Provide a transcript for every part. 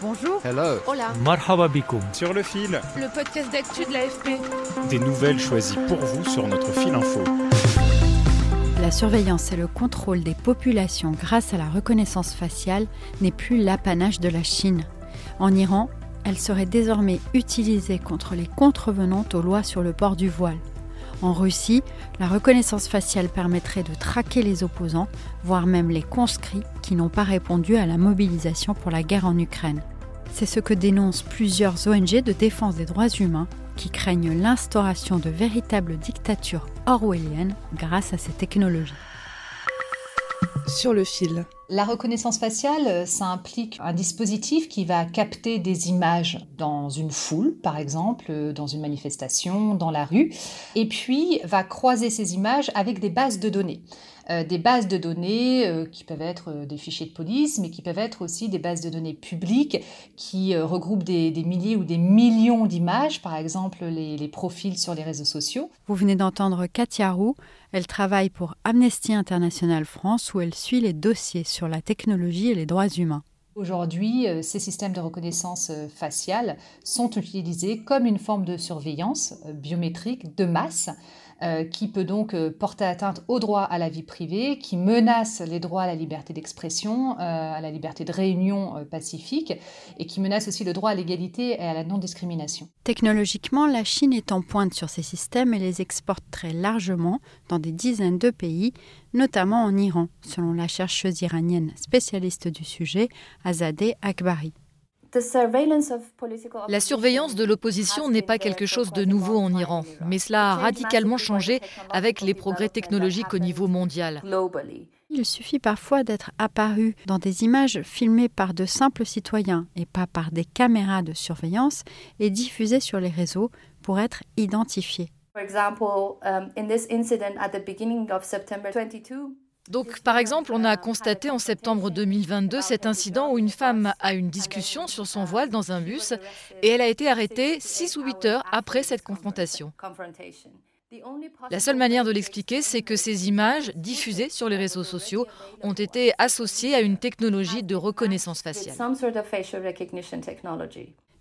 Bonjour. Hello. Hola. Marhaba bikoum. Sur le fil. Le podcast d'actu de l'AFP. Des nouvelles choisies pour vous sur notre fil info. La surveillance et le contrôle des populations grâce à la reconnaissance faciale n'est plus l'apanage de la Chine. En Iran, elle serait désormais utilisée contre les contrevenantes aux lois sur le port du voile. En Russie, la reconnaissance faciale permettrait de traquer les opposants, voire même les conscrits qui n'ont pas répondu à la mobilisation pour la guerre en Ukraine. C'est ce que dénoncent plusieurs ONG de défense des droits humains qui craignent l'instauration de véritables dictatures orwelliennes grâce à ces technologies. Sur le fil. La reconnaissance faciale, ça implique un dispositif qui va capter des images dans une foule, par exemple, dans une manifestation, dans la rue, et puis va croiser ces images avec des bases de données. Euh, des bases de données euh, qui peuvent être euh, des fichiers de police, mais qui peuvent être aussi des bases de données publiques qui regroupent des, milliers ou des millions d'images, par exemple les, les, profils sur les réseaux sociaux. Vous venez d'entendre Katia Roux. Elle travaille pour Amnesty International France où elle suit les dossiers sur la technologie et les droits humains. Aujourd'hui, ces systèmes de reconnaissance faciale sont utilisés comme une forme de surveillance biométrique de masse euh, qui peut donc euh, porter atteinte au droit à la vie privée, qui menace les droits à la liberté d'expression, euh, à la liberté de réunion pacifique, et qui menace aussi le droit à l'égalité et à la non-discrimination. Technologiquement, la Chine est en pointe sur ces systèmes et les exporte très largement dans des dizaines de pays, notamment en Iran, selon la chercheuse iranienne spécialiste du sujet, Azadeh Akbari. La surveillance de l'opposition n'est pas quelque chose de nouveau en Iran, mais cela a radicalement changé avec les progrès technologiques au niveau mondial. Il suffit parfois d'être apparu dans des images filmées par de simples citoyens et pas par des caméras de surveillance et diffusées sur les réseaux pour être identifié. Par exemple, in this incident at the beginning of September 22, donc, par exemple, on a constaté en septembre 2022 cet incident où une femme a une discussion sur son voile dans un bus et elle a été arrêtée 6 ou 8 heures après cette confrontation. La seule manière de l'expliquer, c'est que ces images diffusées sur les réseaux sociaux ont été associées à une technologie de reconnaissance faciale.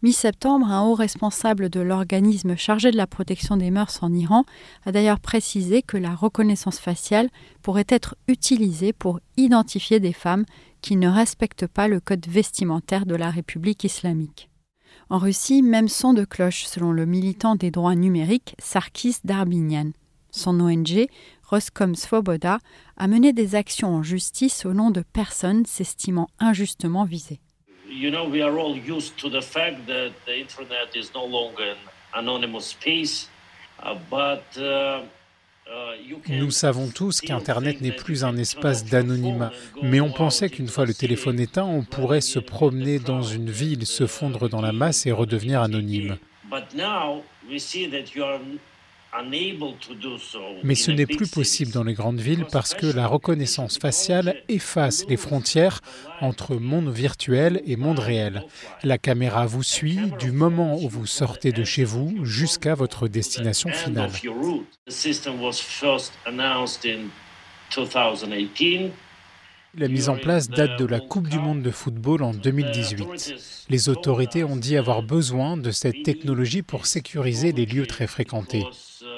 Mi-septembre, un haut responsable de l'organisme chargé de la protection des mœurs en Iran a d'ailleurs précisé que la reconnaissance faciale pourrait être utilisée pour identifier des femmes qui ne respectent pas le code vestimentaire de la République islamique. En Russie, même son de cloche selon le militant des droits numériques Sarkis Darbinian. Son ONG, Roscom Svoboda, a mené des actions en justice au nom de personnes s'estimant injustement visées you know, we are all used to the fact that the internet is no longer an anonymous space, uh, but uh, uh, nous savons tous qu'Internet n'est plus un espace d'anonymat, mais on pensait qu'une fois le téléphone éteint, on pourrait se promener dans une ville, se fondre dans la masse et redevenir anonyme. Mais ce n'est plus possible dans les grandes villes parce que la reconnaissance faciale efface les frontières entre monde virtuel et monde réel. La caméra vous suit du moment où vous sortez de chez vous jusqu'à votre destination finale. La mise en place date de la Coupe du Monde de football en 2018. Les autorités ont dit avoir besoin de cette technologie pour sécuriser les lieux très fréquentés.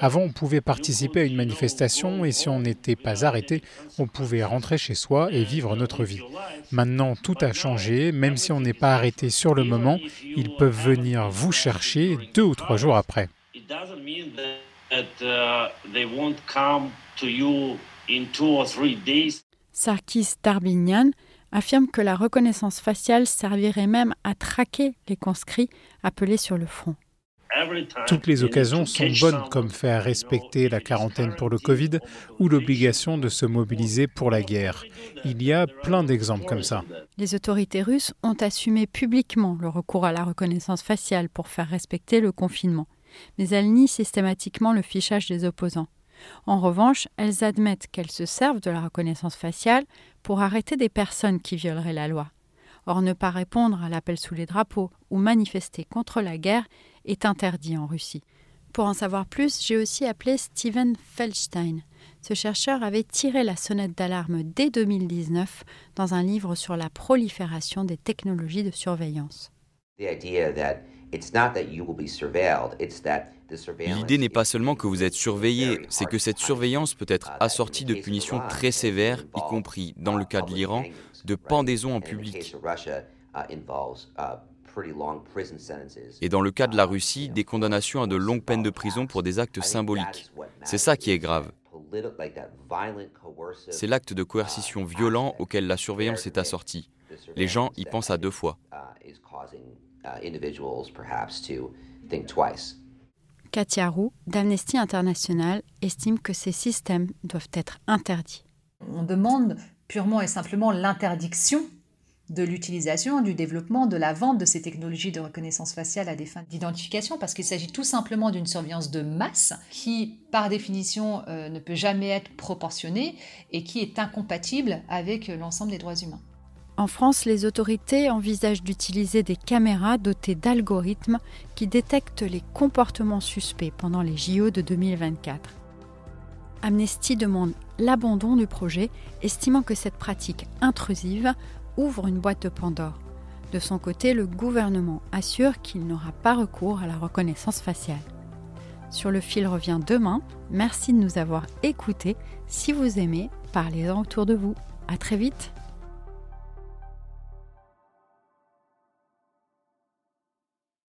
Avant, on pouvait participer à une manifestation et si on n'était pas arrêté, on pouvait rentrer chez soi et vivre notre vie. Maintenant, tout a changé. Même si on n'est pas arrêté sur le moment, ils peuvent venir vous chercher deux ou trois jours après. Sarkis Darbinian affirme que la reconnaissance faciale servirait même à traquer les conscrits appelés sur le front. Toutes les occasions sont bonnes comme faire respecter la quarantaine pour le Covid ou l'obligation de se mobiliser pour la guerre. Il y a plein d'exemples comme ça. Les autorités russes ont assumé publiquement le recours à la reconnaissance faciale pour faire respecter le confinement, mais elles nient systématiquement le fichage des opposants. En revanche, elles admettent qu'elles se servent de la reconnaissance faciale pour arrêter des personnes qui violeraient la loi. Or, ne pas répondre à l'appel sous les drapeaux ou manifester contre la guerre est interdit en Russie. Pour en savoir plus, j'ai aussi appelé Steven Feldstein. Ce chercheur avait tiré la sonnette d'alarme dès 2019 dans un livre sur la prolifération des technologies de surveillance. L'idée n'est pas seulement que vous êtes surveillé, c'est que cette surveillance peut être assortie de punitions très sévères, y compris, dans le cas de l'Iran, de pendaison en public. Et dans le cas de la Russie, des condamnations à de longues peines de prison pour des actes symboliques. C'est ça qui est grave. C'est l'acte de coercition violent auquel la surveillance est assortie. Les gens y pensent à deux fois. Katia Roux, d'Amnesty International, estime que ces systèmes doivent être interdits. On demande purement et simplement l'interdiction de l'utilisation, du développement, de la vente de ces technologies de reconnaissance faciale à des fins d'identification, parce qu'il s'agit tout simplement d'une surveillance de masse qui, par définition, euh, ne peut jamais être proportionnée et qui est incompatible avec l'ensemble des droits humains. En France, les autorités envisagent d'utiliser des caméras dotées d'algorithmes qui détectent les comportements suspects pendant les JO de 2024. Amnesty demande l'abandon du projet, estimant que cette pratique intrusive ouvre une boîte de Pandore. De son côté, le gouvernement assure qu'il n'aura pas recours à la reconnaissance faciale. Sur le fil revient demain. Merci de nous avoir écoutés. Si vous aimez, parlez-en autour de vous. À très vite.